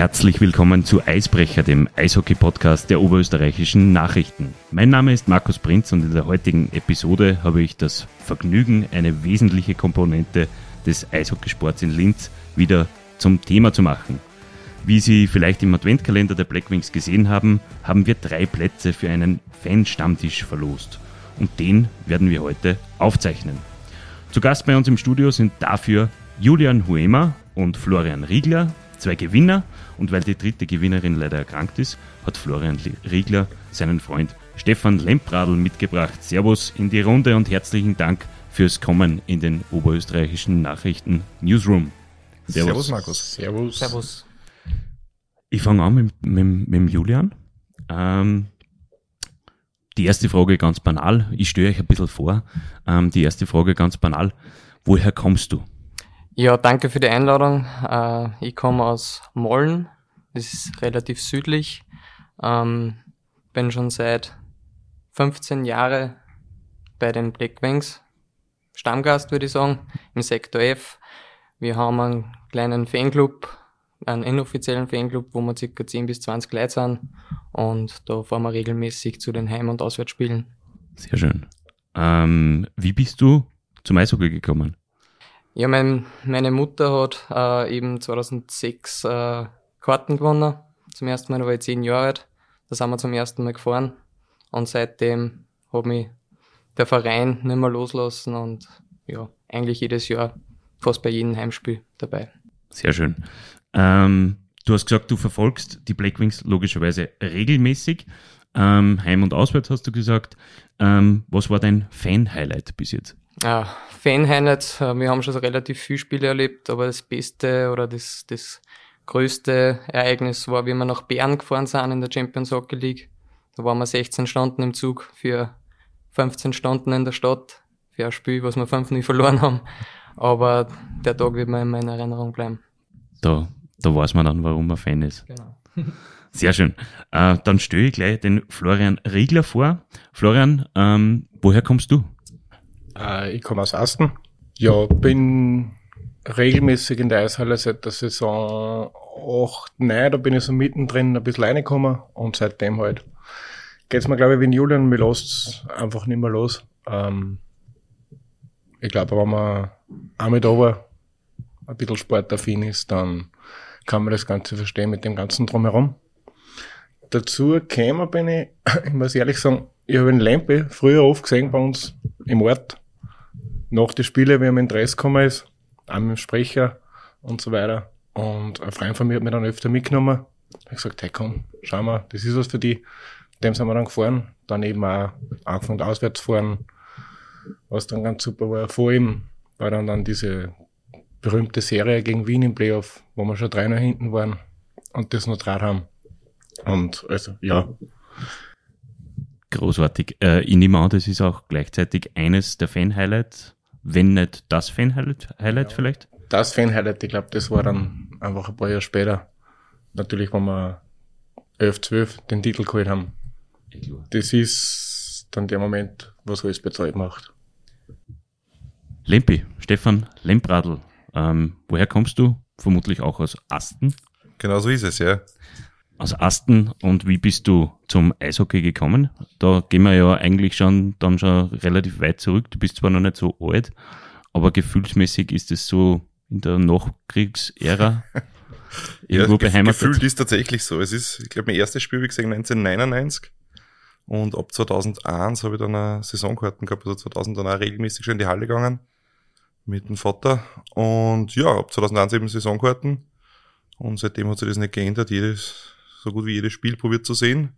Herzlich willkommen zu Eisbrecher, dem Eishockey-Podcast der oberösterreichischen Nachrichten. Mein Name ist Markus Prinz und in der heutigen Episode habe ich das Vergnügen, eine wesentliche Komponente des Eishockeysports in Linz wieder zum Thema zu machen. Wie Sie vielleicht im Adventkalender der Blackwings gesehen haben, haben wir drei Plätze für einen Fan-Stammtisch verlost. Und den werden wir heute aufzeichnen. Zu Gast bei uns im Studio sind dafür Julian Huema und Florian Riegler, zwei Gewinner. Und weil die dritte Gewinnerin leider erkrankt ist, hat Florian Riegler seinen Freund Stefan Lempradl mitgebracht. Servus in die Runde und herzlichen Dank fürs Kommen in den oberösterreichischen Nachrichten Newsroom. Servus. Servus, Markus. Servus. Servus. Ich fange an mit, mit, mit Julian. Ähm, die erste Frage ganz banal. Ich störe euch ein bisschen vor. Ähm, die erste Frage ganz banal. Woher kommst du? Ja, danke für die Einladung. Äh, ich komme aus Mollen. Das ist relativ südlich. Ähm, bin schon seit 15 Jahren bei den Black Wings. Stammgast, würde ich sagen, im Sektor F. Wir haben einen kleinen Fanclub, einen inoffiziellen Fanclub, wo wir ca. 10 bis 20 Leute sind. Und da fahren wir regelmäßig zu den Heim- und Auswärtsspielen. Sehr schön. Ähm, wie bist du zum Eishockey gekommen? Ja, mein, meine Mutter hat äh, eben 2006 äh, Karten gewonnen. Zum ersten Mal, da war ich zehn Jahre alt. Da sind wir zum ersten Mal gefahren. Und seitdem hat mich der Verein nicht mehr loslassen und ja, eigentlich jedes Jahr fast bei jedem Heimspiel dabei. Sehr schön. Ähm, du hast gesagt, du verfolgst die Blackwings logischerweise regelmäßig. Ähm, Heim und auswärts hast du gesagt. Ähm, was war dein Fan-Highlight bis jetzt? Ah, Fan-Highlights, äh, wir haben schon relativ viele Spiele erlebt, aber das Beste oder das, das größte Ereignis war, wie wir nach Bern gefahren sind in der Champions Hockey League. Da waren wir 16 Stunden im Zug für 15 Stunden in der Stadt für ein Spiel, was wir fünf nie verloren haben. Aber der Tag wird mir in meiner Erinnerung bleiben. Da, da weiß man dann, warum man Fan ist. Genau. Sehr schön. Äh, dann stelle ich gleich den Florian Riegler vor. Florian, ähm, woher kommst du? Äh, ich komme aus Asten. Ja, bin regelmäßig in der Eishalle seit der Saison 8, 9, da bin ich so mittendrin ein bisschen reingekommen und seitdem halt geht's mir, glaube ich, wie in Julian, mir lässt einfach nicht mehr los. Ähm, ich glaube, wenn man auch mit aber ein bisschen sportaffin ist, dann kann man das Ganze verstehen mit dem Ganzen drumherum. Dazu käme bin ich, ich muss ehrlich sagen, ich habe den Lempe früher oft gesehen bei uns im Ort. Nach den Spielen, er mit dem Dress gekommen ist, auch mit dem Sprecher und so weiter. Und ein Freund von mir hat mich dann öfter mitgenommen. Ich habe gesagt, hey komm, schau mal, das ist was für die. Dem sind wir dann gefahren. Dann eben auch angefangen auswärts fahren, was dann ganz super war. Vor ihm war dann, dann diese berühmte Serie gegen Wien im Playoff, wo wir schon drei nach hinten waren und das noch draht haben. Und also, ja. Großartig. Äh, ich nehme an, das ist auch gleichzeitig eines der Fan-Highlights, wenn nicht das Fan-Highlight Highlight ja, vielleicht? Das Fan-Highlight, ich glaube, das war dann einfach ein paar Jahre später. Natürlich, wenn wir 11, 12 den Titel geholt haben. Das ist dann der Moment, was alles bezahlt macht. Lempi, Stefan Lempradl, ähm, woher kommst du? Vermutlich auch aus Asten. Genau so ist es, ja aus Asten und wie bist du zum Eishockey gekommen? Da gehen wir ja eigentlich schon dann schon relativ weit zurück. Du bist zwar noch nicht so alt, aber gefühlsmäßig ist es so in der Nachkriegsära irgendwo ja, beheimatet. Gefühlt ist tatsächlich so. Es ist, ich glaube, mein erstes Spiel ich gesehen 1999 und ab 2001 habe ich dann eine Saisonkarten gehabt, also 2000 dann auch regelmäßig schon in die Halle gegangen mit dem Vater und ja, ab 2001 eben Saisonkarten und seitdem hat sich das nicht geändert. Jedes so gut wie jedes Spiel probiert zu sehen.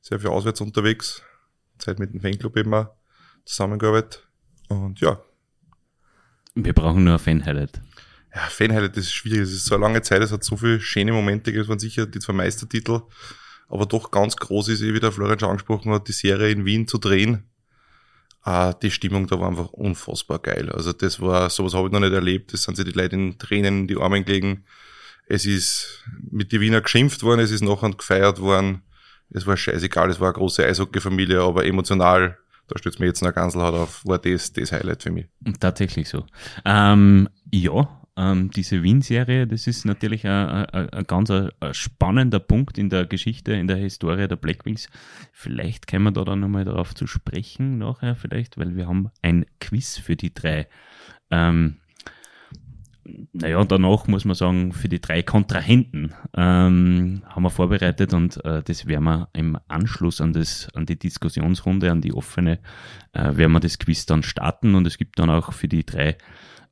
Sehr viel auswärts unterwegs. Zeit mit dem Fanclub auch zusammengearbeitet. Und ja. Wir brauchen nur ein Fan-Highlight. Ja, Fan-Highlight ist schwierig. Es ist so eine lange Zeit, es hat so viele schöne Momente gegeben. Es waren sicher die zwei Meistertitel. Aber doch ganz groß ist, eh, wie der Florian schon angesprochen hat, die Serie in Wien zu drehen. Ah, die Stimmung da war einfach unfassbar geil. Also das war, sowas habe ich noch nicht erlebt. Das sind sich die Leute in Tränen in die Arme gelegen. Es ist mit die Wiener geschimpft worden, es ist nachher gefeiert worden. Es war scheißegal, es war eine große Eishockey-Familie, aber emotional, da stützt mir jetzt eine Ganselhaut auf, war das das Highlight für mich. Tatsächlich so. Ähm, ja, ähm, diese Wien-Serie, das ist natürlich ein, ein, ein ganz ein, spannender Punkt in der Geschichte, in der Historie der Blackwings. Vielleicht können wir da dann nochmal darauf zu sprechen nachher vielleicht, weil wir haben ein Quiz für die drei. Ähm, naja, danach muss man sagen, für die drei Kontrahenten ähm, haben wir vorbereitet und äh, das werden wir im Anschluss an, das, an die Diskussionsrunde, an die offene, äh, werden wir das Quiz dann starten und es gibt dann auch für die drei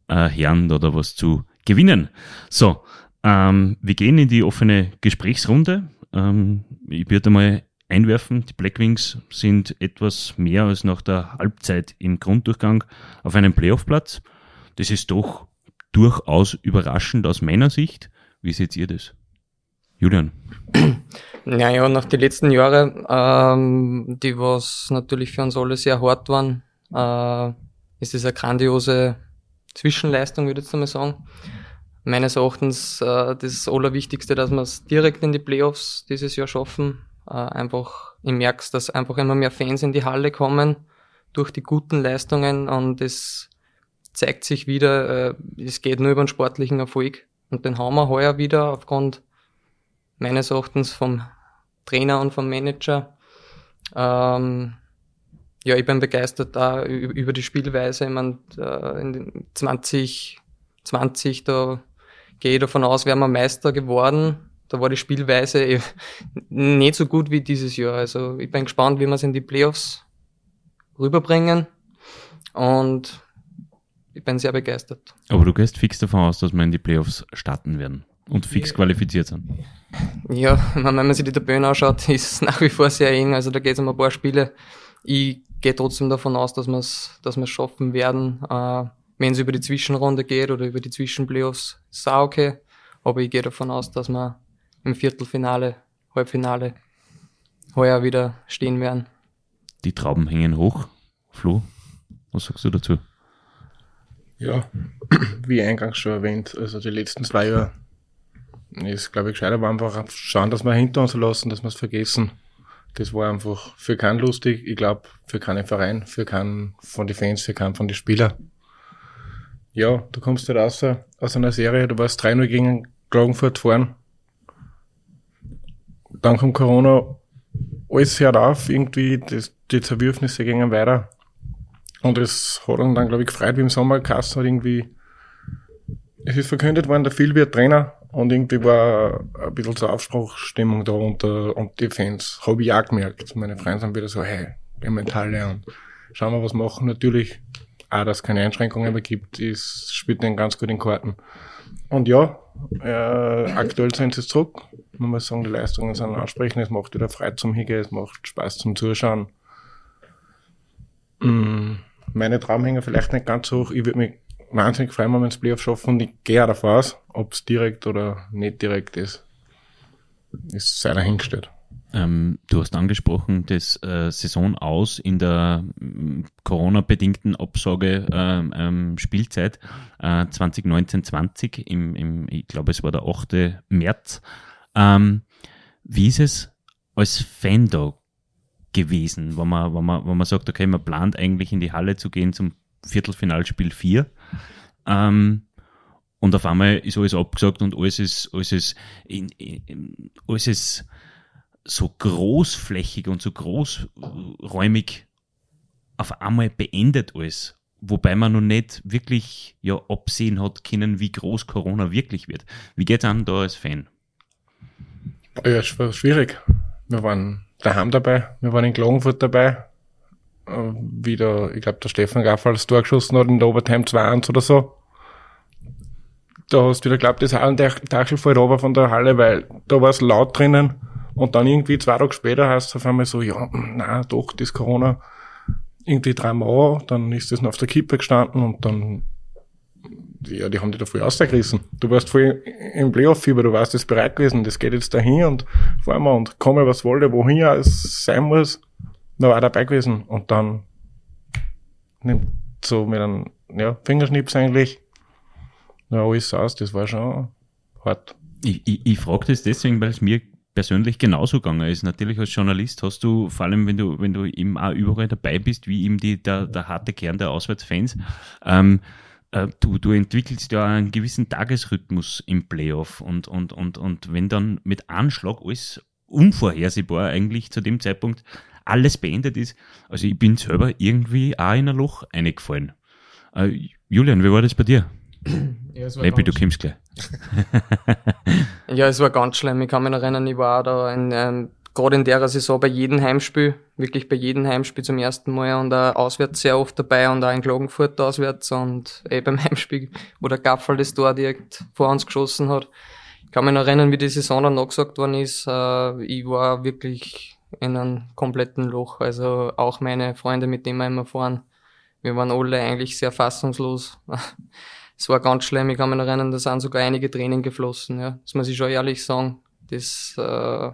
äh, Herren oder was zu gewinnen. So, ähm, wir gehen in die offene Gesprächsrunde. Ähm, ich würde mal einwerfen, die Blackwings sind etwas mehr als nach der Halbzeit im Grunddurchgang auf einem Playoff-Platz. Das ist doch durchaus überraschend aus meiner Sicht. Wie seht ihr das? Julian? Naja, nach den letzten Jahren, ähm, die was natürlich für uns alle sehr hart waren, äh, ist es eine grandiose Zwischenleistung, würde ich jetzt einmal sagen. Meines Erachtens äh, das Allerwichtigste, dass wir es direkt in die Playoffs dieses Jahr schaffen. Äh, einfach, ich merke dass einfach immer mehr Fans in die Halle kommen durch die guten Leistungen und es zeigt sich wieder, äh, es geht nur über einen sportlichen Erfolg. Und den haben wir heuer wieder aufgrund meines Erachtens vom Trainer und vom Manager. Ähm, ja, ich bin begeistert da über die Spielweise. Ich meine, äh, in den 2020, da gehe ich davon aus, wären wir Meister geworden. Da war die Spielweise nicht so gut wie dieses Jahr. Also ich bin gespannt, wie wir es in die Playoffs rüberbringen. Und ich bin sehr begeistert. Aber du gehst fix davon aus, dass wir in die Playoffs starten werden und fix ja. qualifiziert sind. Ja, wenn man sich die Tabellen anschaut, ist es nach wie vor sehr eng. Also da geht es um ein paar Spiele. Ich gehe trotzdem davon aus, dass wir es dass wir's schaffen werden. Äh, Wenn es über die Zwischenrunde geht oder über die Zwischenplayoffs, ist auch okay. Aber ich gehe davon aus, dass wir im Viertelfinale, Halbfinale heuer wieder stehen werden. Die Trauben hängen hoch. Flo, was sagst du dazu? Ja, wie eingangs schon erwähnt, also die letzten zwei Jahre ist, glaube ich, gescheiter war einfach schauen, dass wir hinter uns lassen, dass wir es vergessen. Das war einfach für keinen lustig, ich glaube, für keinen Verein, für keinen von den Fans, für keinen von den Spielern. Ja, du kommst halt raus aus einer Serie, du warst 3-0 gegen Klagenfurt fahren. Dann kommt Corona, alles hört auf, irgendwie, das, die Zerwürfnisse gingen weiter. Und es hat dann, glaube ich, gefreut, wie im Sommer Kassen hat irgendwie, es ist verkündet worden, der Phil wird Trainer und irgendwie war ein bisschen so Aufspruchstimmung da unter, und die Fans, habe ich auch gemerkt. Meine Freunde sind wieder so, hey, gehen wir in und schauen wir was machen. Natürlich, auch, dass es keine Einschränkungen mehr gibt, ist, spielt den ganz gut in Karten. Und ja, äh, aktuell sind sie zurück. Man muss sagen, die Leistungen sind ansprechend, es macht wieder Freude zum Hingehen, es macht Spaß zum Zuschauen. Mm meine Traumhänger vielleicht nicht ganz so hoch. Ich würde mich wahnsinnig freuen, wenn wir ins Playoff schaffen und ich gehe auch davon aus, ob es direkt oder nicht direkt ist, ist sehr dahingestellt. Ähm, du hast angesprochen, das äh, Saison aus in der äh, Corona-bedingten Absage ähm, ähm, Spielzeit äh, 2019-20 im, im, ich glaube es war der 8. März. Ähm, wie ist es als Fan da gewesen, wenn man, wenn man, wenn man sagt, okay, man plant eigentlich in die Halle zu gehen zum Viertelfinalspiel 4. Ähm, und auf einmal ist alles abgesagt und alles ist, alles ist, in, in, alles ist so großflächig und so großräumig auf einmal beendet alles. Wobei man noch nicht wirklich ja absehen hat können, wie groß Corona wirklich wird. Wie geht's an da als Fan? Ja, es war schwierig. Wir waren daheim dabei. Wir waren in Klagenfurt dabei. Äh, wieder, ich glaube, der Stefan Gaffel das Tor geschossen hat in der Overtime 2-1 oder so. Da hast du wieder glaubt, das ein Dachel fällt runter von der Halle, weil da war es laut drinnen. Und dann irgendwie zwei Tage später heißt es auf einmal so, ja, na doch, das Corona irgendwie drei Mal, dann ist das noch auf der Kippe gestanden und dann ja, die haben dich da voll ausgerissen. Du warst voll im Playoff-Fieber, du warst jetzt bereit gewesen, das geht jetzt dahin und fahren wir und komme was wolle, wohin es sein muss, da war dabei gewesen und dann nimmt so mit einem ja, Fingerschnips eigentlich ja, alles aus, das war schon hart. Ich, ich, ich frage das deswegen, weil es mir persönlich genauso gegangen ist. Natürlich als Journalist hast du, vor allem wenn du, wenn du eben auch überall dabei bist, wie eben die, der, der harte Kern der Auswärtsfans, ähm, äh, du, du entwickelst ja einen gewissen Tagesrhythmus im Playoff und, und, und, und wenn dann mit Anschlag alles unvorhersehbar eigentlich zu dem Zeitpunkt alles beendet ist, also ich bin selber irgendwie auch in ein Loch eingefallen. Äh, Julian, wie war das bei dir? Ja, Leppi, du kommst gleich. ja, es war ganz schlimm. Ich kann mich noch erinnern, ich war da in, ähm, gerade in der Saison bei jedem Heimspiel, wirklich bei jedem Heimspiel zum ersten Mal und auch auswärts sehr oft dabei und auch in Klagenfurt auswärts und eh beim Heimspiel, wo der Gaffel das Tor direkt vor uns geschossen hat. Ich kann mich noch erinnern, wie die Saison dann noch gesagt worden ist. Äh, ich war wirklich in einem kompletten Loch. Also auch meine Freunde, mit denen wir immer fahren, wir waren alle eigentlich sehr fassungslos. es war ganz schlimm. Ich kann mich noch erinnern, da sind sogar einige Tränen geflossen. Ja. Das muss ich schon ehrlich sagen. Das, äh,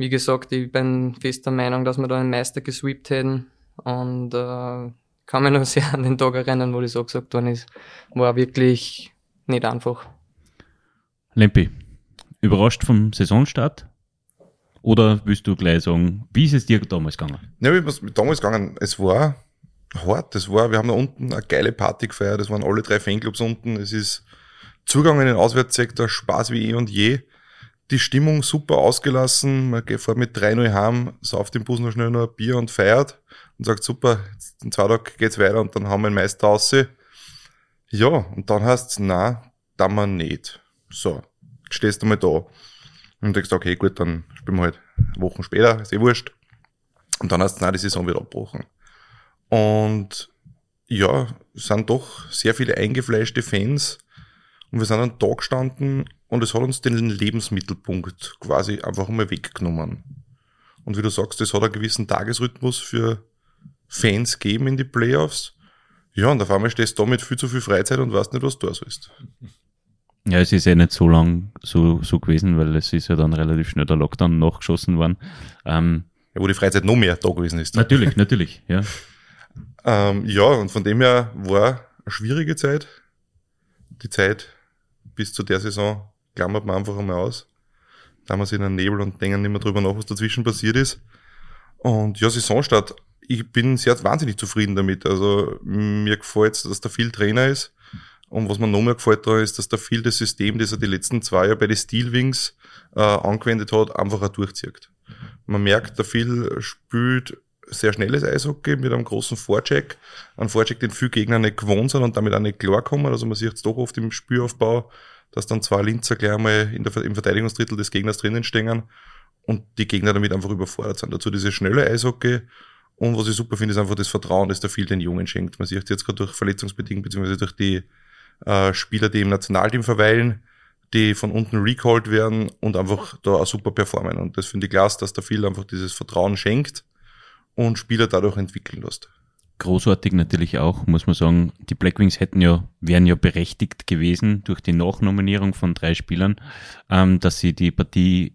wie gesagt, ich bin fest der Meinung, dass wir da einen Meister gesweept hätten. Und äh, kann mich noch sehr an den Tag erinnern, wo das so gesagt worden ist. War wirklich nicht einfach. Lempi, überrascht vom Saisonstart? Oder willst du gleich sagen, wie ist es dir damals gegangen? Ja, wie ist es damals gegangen? Es war hart. Das war, wir haben da unten eine geile Party gefeiert. Es waren alle drei Fanclubs unten. Es ist Zugang in den Auswärtssektor, Spaß wie eh und je. Die Stimmung super ausgelassen. Man geht vor mit 3-0 heim, sauft im Bus noch schnell noch ein Bier und feiert und sagt, super, in zwei Tagen geht's weiter und dann haben wir einen Meister raus. Ja, und dann heißt es, na, da man nicht. So, stehst du mal da. Und denkst, okay, gut, dann spielen wir halt Wochen später, ist eh wurscht. Und dann hast du, na, die Saison wieder abgebrochen. Und ja, es sind doch sehr viele eingefleischte Fans. Und wir sind dann da gestanden und es hat uns den Lebensmittelpunkt quasi einfach mal weggenommen. Und wie du sagst, es hat einen gewissen Tagesrhythmus für Fans gegeben in die Playoffs. Ja, und auf einmal stehst du da mit viel zu viel Freizeit und weißt nicht, was du da sollst. Ja, es ist ja nicht so lang so, so gewesen, weil es ist ja dann relativ schnell der Lockdown nachgeschossen worden. Ähm, ja, wo die Freizeit noch mehr da gewesen ist. Natürlich, natürlich, ja. Ähm, ja, und von dem her war eine schwierige Zeit. Die Zeit bis zu der Saison klammert man einfach einmal aus. Da haben wir in einen Nebel und denken nicht mehr drüber nach, was dazwischen passiert ist. Und ja, Saisonstart. Ich bin sehr wahnsinnig zufrieden damit. Also mir gefällt dass da viel Trainer ist. Und was mir noch mehr gefällt da ist, dass da viel das System, das er die letzten zwei Jahre bei den Steelwings äh, angewendet hat, einfach auch durchzieht. Man merkt, da viel spielt sehr schnelles Eishockey mit einem großen Vorcheck. Ein Vorcheck, den viele Gegner nicht gewohnt sind und damit auch nicht klarkommen. Also man sieht es doch oft im Spielaufbau, dass dann zwei Linzer gleich einmal in der, im Verteidigungsdrittel des Gegners drinnen stehen und die Gegner damit einfach überfordert sind. Dazu dieses schnelle Eishockey und was ich super finde, ist einfach das Vertrauen, das da viel den Jungen schenkt. Man sieht jetzt gerade durch verletzungsbedingt, beziehungsweise durch die äh, Spieler, die im Nationalteam verweilen, die von unten recalled werden und einfach da auch super performen. Und das finde ich klasse, dass da viel einfach dieses Vertrauen schenkt und Spieler dadurch entwickeln lässt. Großartig natürlich auch, muss man sagen. Die Blackwings hätten ja, wären ja berechtigt gewesen durch die Nachnominierung von drei Spielern, ähm, dass sie die Partie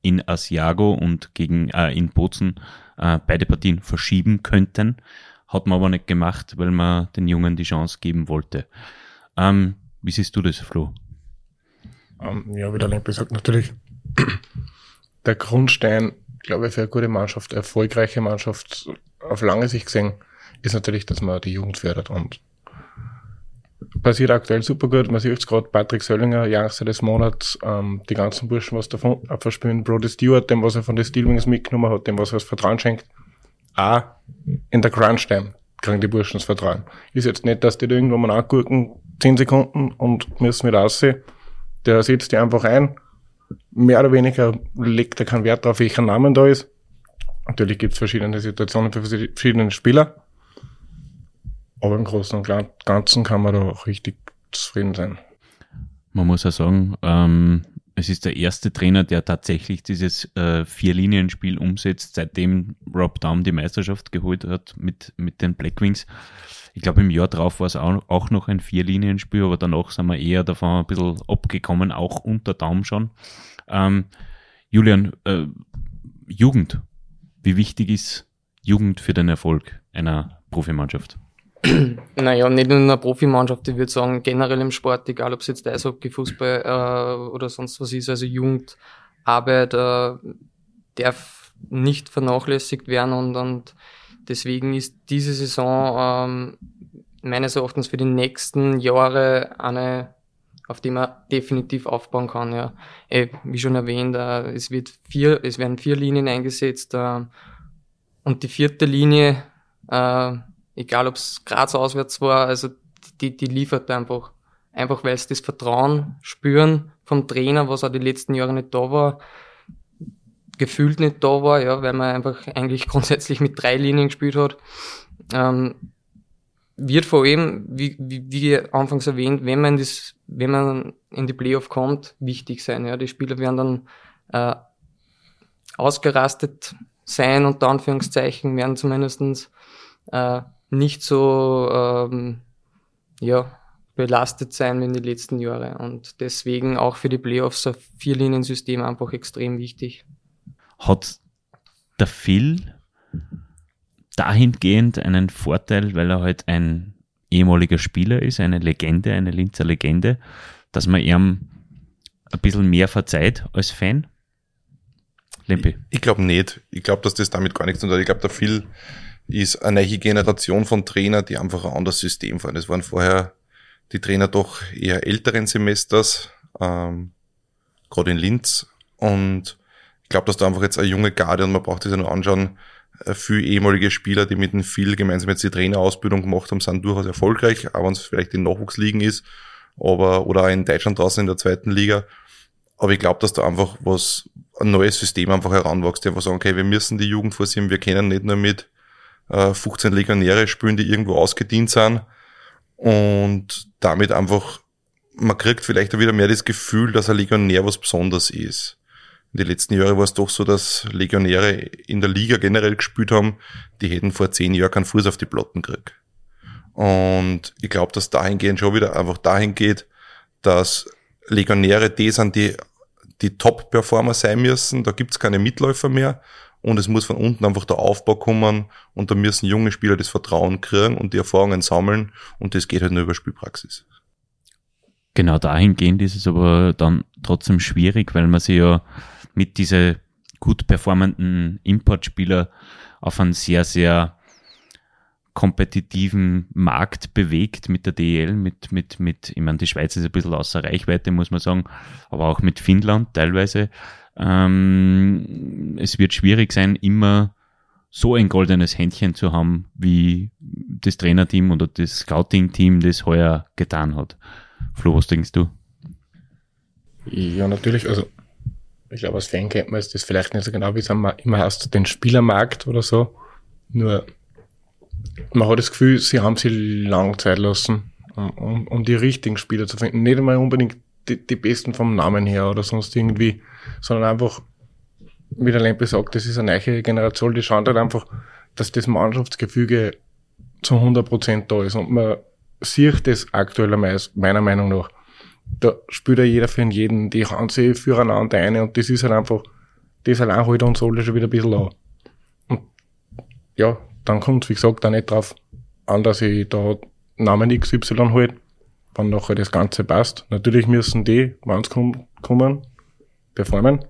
in Asiago und gegen äh, in Bozen äh, beide Partien verschieben könnten. Hat man aber nicht gemacht, weil man den Jungen die Chance geben wollte. Ähm, wie siehst du das, Flo? Um, ähm, ja, wie der Lempe sagt, natürlich der Grundstein glaube ich, für eine gute Mannschaft, erfolgreiche Mannschaft auf lange Sicht gesehen, ist natürlich, dass man die Jugend fördert und passiert aktuell super gut. Man sieht es gerade Patrick Söllinger, Youngster des Monats, ähm, die ganzen Burschen, was davon verspielen, Brody Stewart, dem, was er von den Steelwings mitgenommen hat, dem, was er das Vertrauen schenkt. Auch in der Crunch Time kriegen die Burschen das Vertrauen. Ist jetzt nicht, dass die da irgendwo mal angurken, 10 Sekunden und müssen wieder aussehen. Der setzt die einfach ein, mehr oder weniger legt er keinen Wert darauf, welcher Name da ist. Natürlich gibt es verschiedene Situationen für verschiedene Spieler. Aber im Großen und Ganzen kann man da auch richtig zufrieden sein. Man muss ja sagen, ähm, es ist der erste Trainer, der tatsächlich dieses äh, Vier-Linien-Spiel umsetzt, seitdem Rob Daum die Meisterschaft geholt hat mit, mit den Blackwings. Ich glaube, im Jahr drauf war es auch, auch noch ein Vier-Linien-Spiel, aber danach sind wir eher davon ein bisschen abgekommen, auch unter Daum schon. Ähm, Julian, äh, Jugend. Wie wichtig ist Jugend für den Erfolg einer Profimannschaft? Naja, nicht nur in einer Profimannschaft, ich würde sagen, generell im Sport, egal ob es jetzt Eishockey, Fußball äh, oder sonst was ist, also Jugendarbeit äh, darf nicht vernachlässigt werden und, und deswegen ist diese Saison ähm, meines Erachtens für die nächsten Jahre eine, auf die man definitiv aufbauen kann. Ja. Äh, wie schon erwähnt, äh, es, wird vier, es werden vier Linien eingesetzt äh, und die vierte Linie, äh, egal ob es Graz auswärts war, also die, die liefert einfach. Einfach weil sie das Vertrauen spüren vom Trainer, was auch die letzten Jahre nicht da war, gefühlt nicht da war, ja, weil man einfach eigentlich grundsätzlich mit drei Linien gespielt hat. Ähm, wird vor allem, wie, wie, wie anfangs erwähnt, wenn man, das, wenn man in die Playoff kommt, wichtig sein. Ja. Die Spieler werden dann äh, ausgerastet sein, unter Anführungszeichen, werden zumindestens äh, nicht so ähm, ja, belastet sein wie in den letzten Jahren. Und deswegen auch für die Playoffs ein Vierliniensystem einfach extrem wichtig. Hat der Phil dahingehend einen Vorteil, weil er halt ein ehemaliger Spieler ist, eine Legende, eine Linzer Legende, dass man ihm ein bisschen mehr verzeiht als Fan? Lempi? Ich, ich glaube nicht. Ich glaube, dass das damit gar nichts zu tun hat. Ich glaube, der Phil ist eine neue Generation von Trainer, die einfach ein anderes System fahren. Es waren vorher die Trainer doch eher älteren Semesters, ähm, gerade in Linz. Und ich glaube, dass da einfach jetzt eine junge Garde und man braucht sich ja nur anschauen, äh, viele ehemalige Spieler, die mit dem Phil gemeinsam jetzt die Trainerausbildung gemacht haben, sind durchaus erfolgreich, auch wenn es vielleicht in Nachwuchsligen ist, aber oder auch in Deutschland draußen in der zweiten Liga. Aber ich glaube, dass da einfach was, ein neues System einfach heranwächst, die einfach sagen, okay, wir müssen die Jugend forcieren, wir können nicht nur mit äh, 15 Legionäre spielen, die irgendwo ausgedient sind und damit einfach, man kriegt vielleicht auch wieder mehr das Gefühl, dass ein Legionär was Besonderes ist. In den letzten Jahren war es doch so, dass Legionäre in der Liga generell gespielt haben, die hätten vor zehn Jahren keinen Fuß auf die Platten gekriegt. Und ich glaube, dass dahingehend schon wieder einfach dahin geht, dass Legionäre die sind, die die Top-Performer sein müssen. Da gibt's keine Mitläufer mehr. Und es muss von unten einfach der Aufbau kommen. Und da müssen junge Spieler das Vertrauen kriegen und die Erfahrungen sammeln. Und das geht halt nur über Spielpraxis. Genau dahingehend ist es aber dann trotzdem schwierig, weil man sich ja mit diese gut performenden Importspieler auf einen sehr, sehr kompetitiven Markt bewegt mit der DEL, mit, mit, mit, ich meine, die Schweiz ist ein bisschen außer Reichweite, muss man sagen, aber auch mit Finnland teilweise. Ähm, es wird schwierig sein, immer so ein goldenes Händchen zu haben, wie das Trainerteam oder das Scouting-Team das heuer getan hat. Flo, was denkst du? Ja, natürlich, also ich glaube, als Fan kennt man das vielleicht nicht so genau, wie es immer heißt, den Spielermarkt oder so. Nur, man hat das Gefühl, sie haben sich lang Zeit lassen, um, um, um die richtigen Spieler zu finden. Nicht einmal unbedingt die, die besten vom Namen her oder sonst irgendwie, sondern einfach, wie der Lempe sagt, das ist eine neue Generation, die schaut halt einfach, dass das Mannschaftsgefüge zu 100% da ist. Und man sieht das aktuell meiner Meinung nach da spielt ja jeder für jeden, die hauen sich füreinander ein und das ist halt einfach, das allein halt uns alle schon wieder ein bisschen an. Und ja, dann kommt wie gesagt, auch nicht drauf an, dass ich da Namen XY halt, wenn nachher das Ganze passt. Natürlich müssen die, wenn sie kommen, kommen, performen.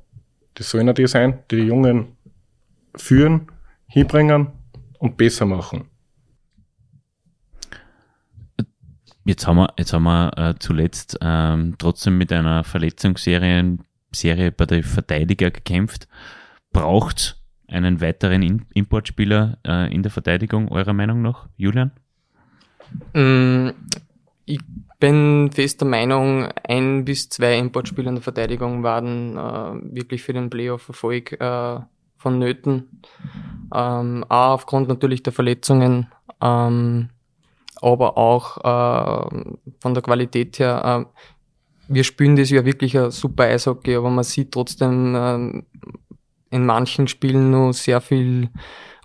Das sollen ja die sein, die die Jungen führen, hinbringen und besser machen. Jetzt haben wir, jetzt haben wir äh, zuletzt ähm, trotzdem mit einer Verletzungsserie Serie bei der Verteidiger gekämpft. Braucht einen weiteren In Importspieler äh, in der Verteidigung, eurer Meinung nach, Julian? Mm, ich bin fester Meinung, ein bis zwei Importspieler in der Verteidigung waren äh, wirklich für den Playoff-Erfolg äh, vonnöten. Ähm, auch aufgrund natürlich der Verletzungen. Ähm, aber auch äh, von der Qualität her. Äh, wir spielen das ja wirklich ein super Eishockey, aber man sieht trotzdem äh, in manchen Spielen nur sehr viel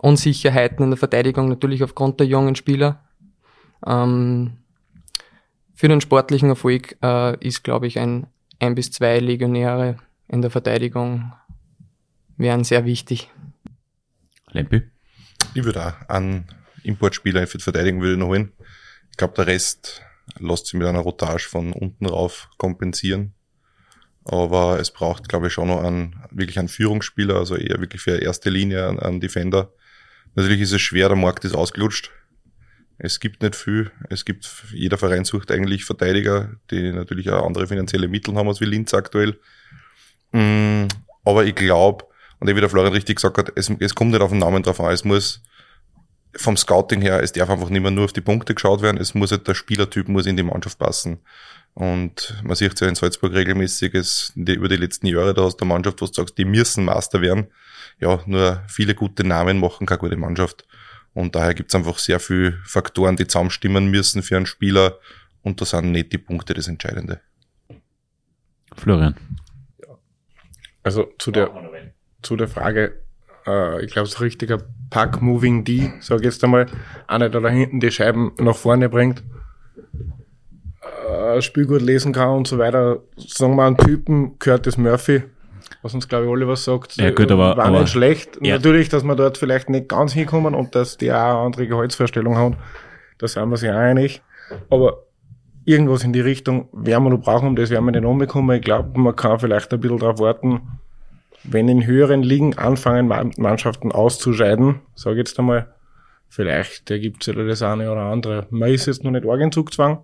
Unsicherheiten in der Verteidigung, natürlich aufgrund der jungen Spieler. Ähm, für den sportlichen Erfolg äh, ist, glaube ich, ein ein bis zwei Legionäre in der Verteidigung wären sehr wichtig. Lempi? Ich würde auch einen Importspieler für die Verteidigung würde noch holen. Ich glaube, der Rest lässt sich mit einer Rotage von unten rauf kompensieren. Aber es braucht, glaube ich, schon noch einen, wirklich einen Führungsspieler, also eher wirklich für erste Linie einen, einen Defender. Natürlich ist es schwer, der Markt ist ausgelutscht. Es gibt nicht viel. Es gibt, jeder Verein sucht eigentlich Verteidiger, die natürlich auch andere finanzielle Mittel haben als wie Linz aktuell. Mm, aber ich glaube, und wie der Florian richtig gesagt hat, es, es kommt nicht auf den Namen drauf an. Es muss vom Scouting her, es darf einfach nicht mehr nur auf die Punkte geschaut werden, es muss halt der Spielertyp muss in die Mannschaft passen. Und man sieht ja in Salzburg regelmäßig, es, die, über die letzten Jahre, da hast du eine Mannschaft, wo du sagst, die müssen Master werden. Ja, nur viele gute Namen machen keine gute Mannschaft. Und daher gibt's einfach sehr viele Faktoren, die zusammenstimmen müssen für einen Spieler. Und da sind nicht die Punkte das Entscheidende. Florian. Also zu der, zu der Frage, äh, ich glaube, so richtiger Pack-Moving D, sag ich jetzt einmal, einer, der da hinten die Scheiben nach vorne bringt, äh, Spiel gut lesen kann und so weiter. Sagen wir einen Typen, Curtis Murphy, was uns, glaube ich, alle was sagt. Ja, gut, aber, war aber, nicht schlecht. Ja. Natürlich, dass wir dort vielleicht nicht ganz hinkommen und dass die auch eine andere Gehaltsvorstellung haben. Da sind wir sich einig. Aber irgendwas in die Richtung werden wir noch brauchen, um das werden wir nicht umbekommen. Ich glaube, man kann vielleicht ein bisschen darauf warten, wenn in höheren Ligen anfangen, Mannschaften auszuscheiden, sage ich jetzt einmal, vielleicht ergibt sich das eine oder andere. Man ist jetzt noch nicht arg in Zugzwang.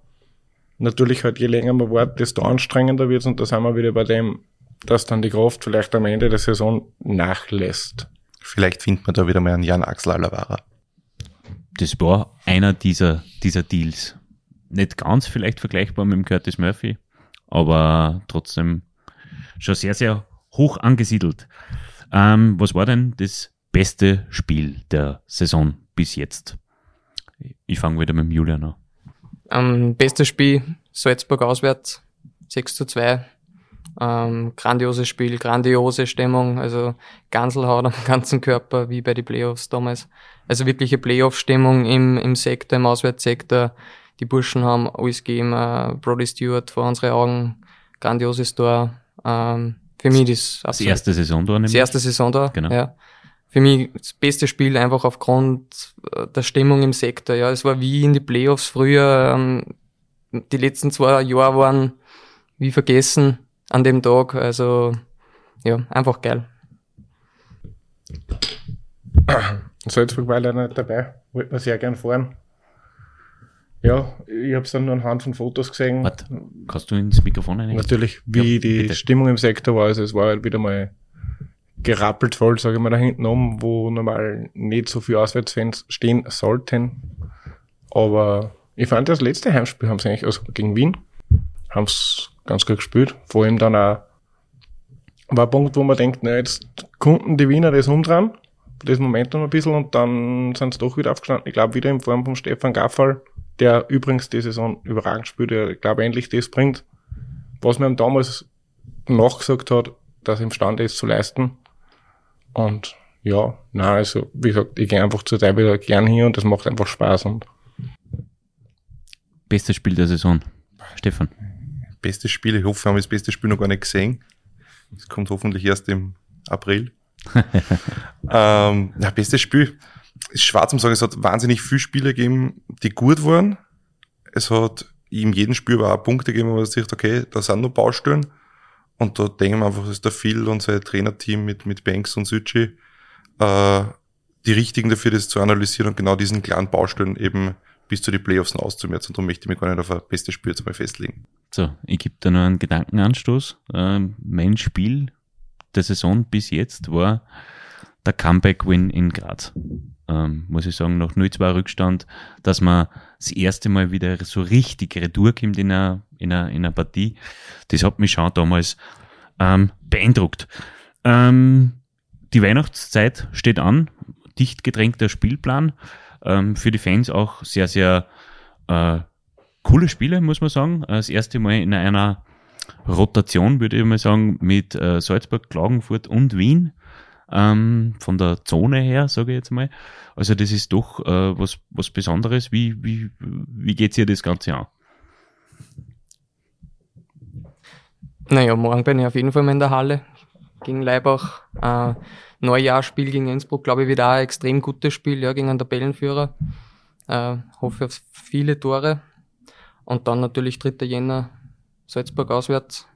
Natürlich halt, je länger man wartet, desto anstrengender wird es und da sind wir wieder bei dem, dass dann die Kraft vielleicht am Ende der Saison nachlässt. Vielleicht findet man da wieder mal einen Jan Axel Alavara. Das war einer dieser, dieser Deals. Nicht ganz vielleicht vergleichbar mit dem Curtis Murphy, aber trotzdem schon sehr, sehr hoch angesiedelt. Ähm, was war denn das beste Spiel der Saison bis jetzt? Ich fange wieder mit dem Julian an. Ähm, bestes Spiel Salzburg auswärts, 6 zu 2. Ähm, grandioses Spiel, grandiose Stimmung, also Ganselhaut am ganzen Körper, wie bei den Playoffs damals. Also wirkliche Playoff-Stimmung im, im Sektor, im Auswärtssektor. Die Burschen haben alles gegeben, äh, Brody Stewart vor unseren Augen, grandioses Tor. Ähm, für mich das Das erste Saison da nämlich. Das erste Saison da, genau. ja. Für mich das beste Spiel einfach aufgrund äh, der Stimmung im Sektor. Ja, es war wie in die Playoffs früher. Ähm, die letzten zwei Jahre waren wie vergessen an dem Tag. Also ja, einfach geil. Salzburg war leider nicht dabei. Wollte man sehr gern fahren. Ja, ich habe es dann nur anhand von Fotos gesehen. Warte, kannst du ins Mikrofon rein? Natürlich, wie Ja, die bitte. Stimmung im Sektor war. Also es war halt wieder mal gerappelt voll, sage ich mal, da hinten um, wo normal nicht so viele Auswärtsfans stehen sollten. Aber ich fand das letzte Heimspiel haben sie eigentlich, also gegen Wien, haben es ganz gut gespielt. Vor allem dann auch war ein Punkt, wo man denkt, na, jetzt konnten die Wiener das umdrehen, das Momentum ein bisschen und dann sind sie doch wieder aufgestanden. Ich glaube, wieder in Form von Stefan Gaffal, der übrigens die Saison überragend spielt, der, ich glaube, endlich das bringt, was man ihm damals nachgesagt hat, dass er imstande ist zu leisten. Und ja, na also, wie gesagt, ich gehe einfach zur Zeit wieder gern hier und das macht einfach Spaß und Bestes Spiel der Saison. Stefan. Bestes Spiel, ich hoffe, wir haben das beste Spiel noch gar nicht gesehen. Das kommt hoffentlich erst im April. ähm, ja, bestes Spiel. Ist schwer zu sagen, es hat wahnsinnig viele Spiele gegeben, die gut waren. Es hat in jedem Spiel aber auch Punkte gegeben, wo man sich okay, da sind noch Baustellen. Und da denken wir einfach, dass der Phil und sein Trainerteam mit, mit Banks und Süchi äh, die richtigen dafür, das zu analysieren und genau diesen kleinen Baustellen eben bis zu den Playoffs auszumerzen. Und darum möchte ich mich gar nicht auf ein bestes Spiel jetzt mal festlegen. So, ich gebe da noch einen Gedankenanstoß. Ähm, mein Spiel der Saison bis jetzt war der Comeback-Win in Graz. Ähm, muss ich sagen, nach 0-2 Rückstand, dass man das erste Mal wieder so richtig Retour kommt in einer, in einer, in einer Partie. Das hat mich schon damals ähm, beeindruckt. Ähm, die Weihnachtszeit steht an, dicht gedrängter Spielplan. Ähm, für die Fans auch sehr, sehr äh, coole Spiele, muss man sagen. Äh, Das erste Mal in einer Rotation, würde ich mal sagen, mit äh, Salzburg, Klagenfurt und Wien. Ähm, von der Zone her, sage ich jetzt mal. Also das ist doch äh, was, was Besonderes. Wie, wie, wie geht's ihr das Ganze an? Naja, morgen bin ich auf jeden Fall mal in der Halle gegen Leibach. Äh, Neujahrsspiel gegen Innsbruck, glaube ich, wieder ein extrem gutes Spiel, ja, gegen einen Tabellenführer. Äh, hoffe auf viele Tore. Und dann natürlich 3. Jänner Salzburg auswärts.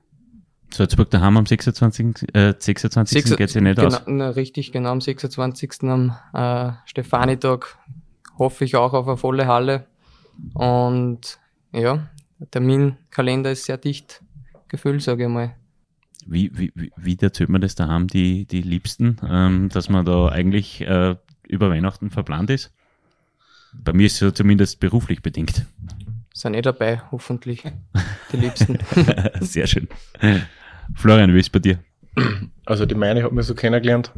Salzburg daheim am 26. Äh, 26. Sechs- geht's ja nicht genau, aus. Na, richtig, genau am 26. am äh, Stefanitag hoffe ich auch auf eine volle Halle. Und ja, der Terminkalender ist sehr dicht gefüllt, sage ich mal. Wie, wie, wie erzählt man das daheim, die, die Liebsten, ähm, dass man da eigentlich äh, über Weihnachten verplant ist? Bei mir ist es ja zumindest beruflich bedingt. Sind eh dabei, hoffentlich, die Liebsten. Sehr schön. Florian, wie ist es bei dir? Also die meine hat mir so kennengelernt,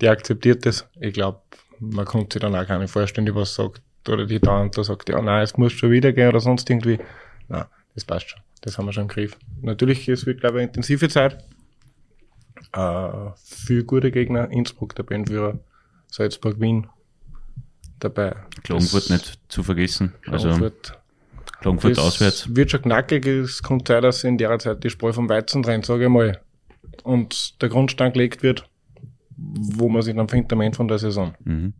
die akzeptiert das. Ich glaube, man konnte sich dann auch gar nicht vorstellen, die was sagt, oder die da und da sagt, ja, nein, es muss schon wieder gehen oder sonst irgendwie. Nein, das passt schon. Das haben wir schon im Griff. Natürlich, es wird, glaube ich, eine intensive Zeit. Äh, für gute Gegner, Innsbruck, der Bandführer, Salzburg, Wien dabei. Klagenfurt nicht zu vergessen. Klagenfurt, also Klagenfurt auswärts. Wird schon knackig, es kommt Zeit, dass in der Zeit die Spreu vom Weizen rennt, sage ich mal. Und der Grundstein gelegt wird, wo man sich dann findet am Ende von der Saison. Mhm.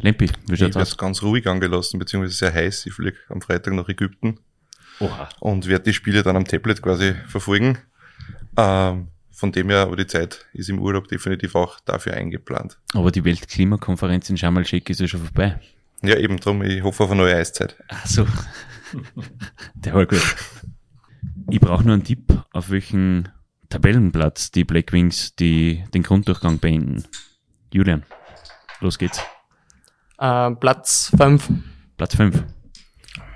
Lempi, wie schaut's Ich werde ganz ruhig angelassen, beziehungsweise sehr heiß. Ich fliege am Freitag nach Ägypten. Oha. Und werde die Spiele dann am Tablet quasi verfolgen. Ähm, von dem her, aber die Zeit ist im Urlaub definitiv auch dafür eingeplant. Aber die Weltklimakonferenz in Sharm el-Sheikh ist ja schon vorbei. Ja, eben drum. Ich hoffe auf eine neue Eiszeit. Ach so. Der war gut. Ich brauche nur einen Tipp, auf welchen Tabellenplatz die Blackwings die, den Grunddurchgang beenden. Julian, los geht's. Uh, Platz 5. Platz 5.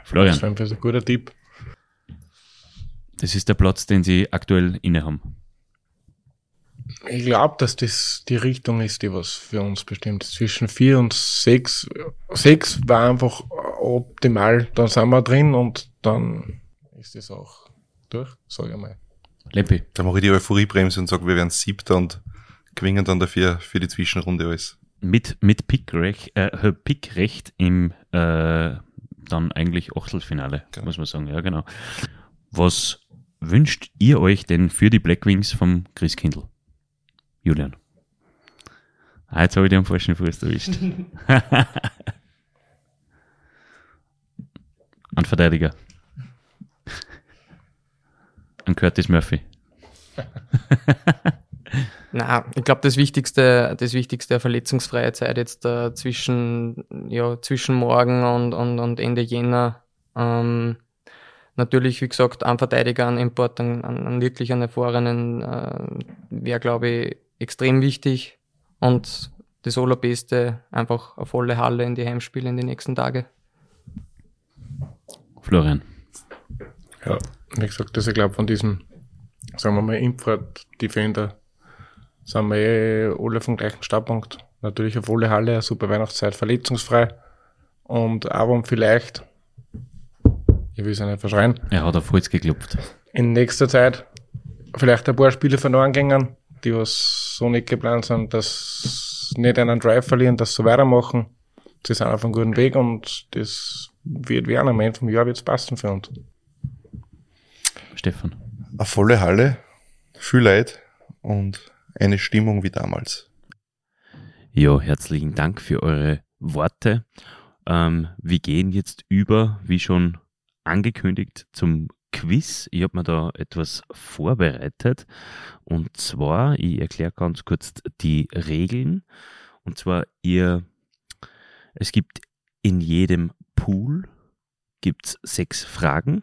Florian. Platz 5 ist ein guter Tipp. Das ist der Platz, den sie aktuell innehaben. Ich glaube, dass das die Richtung ist, die was für uns bestimmt. Zwischen 4 und 6. 6 war einfach optimal. Dann sind wir drin und dann ist es auch durch, sage ich mal. Lempi. Da mache ich die Euphoriebremse und sage, wir werden siebter und gewinnen dann dafür für die Zwischenrunde alles. Mit, mit Pickrecht, äh, Pickrecht im äh, dann eigentlich Achtelfinale, genau. muss man sagen. Ja, genau. Was wünscht ihr euch denn für die Blackwings vom Chris Kindl? Julian. Ah, jetzt habe ich dir am falschen Fuß erwischt. Ein Verteidiger. Ein Curtis Murphy. Na, ich glaube, das Wichtigste, das Wichtigste, verletzungsfreie Zeit jetzt äh, zwischen, ja, zwischen morgen und, und, und Ende Jänner. Ähm, natürlich, wie gesagt, ein Verteidiger, ein Import, ein, ein wirklich einen erfahrenen, äh, wäre, glaube ich, extrem wichtig. Und das Allerbeste, einfach eine volle Halle in die Heimspiele in die nächsten Tage. Florian. Ja, wie gesagt, das ich glaube von diesem, sagen wir mal, Import Defender sind wir eh alle vom gleichen Startpunkt. Natürlich eine volle Halle, eine super Weihnachtszeit, verletzungsfrei. Und aber vielleicht, ich will es ja nicht verschreien. Er hat auf Holz geklopft. In nächster Zeit vielleicht ein paar Spiele verloren gingen, die was so nicht geplant sind, dass nicht einen Drive verlieren, dass sie weitermachen. Sie sind auf einem guten Weg und das wird werden. Am Ende vom Jahr wird es passen für uns. Stefan. Eine volle Halle, viel Leid und eine Stimmung wie damals. Ja, herzlichen Dank für eure Worte. Ähm, wir gehen jetzt über, wie schon angekündigt, zum Quiz. Ich habe mir da etwas vorbereitet. Und zwar, ich erkläre ganz kurz die Regeln. Und zwar, ihr, es gibt in jedem Pool gibt's sechs Fragen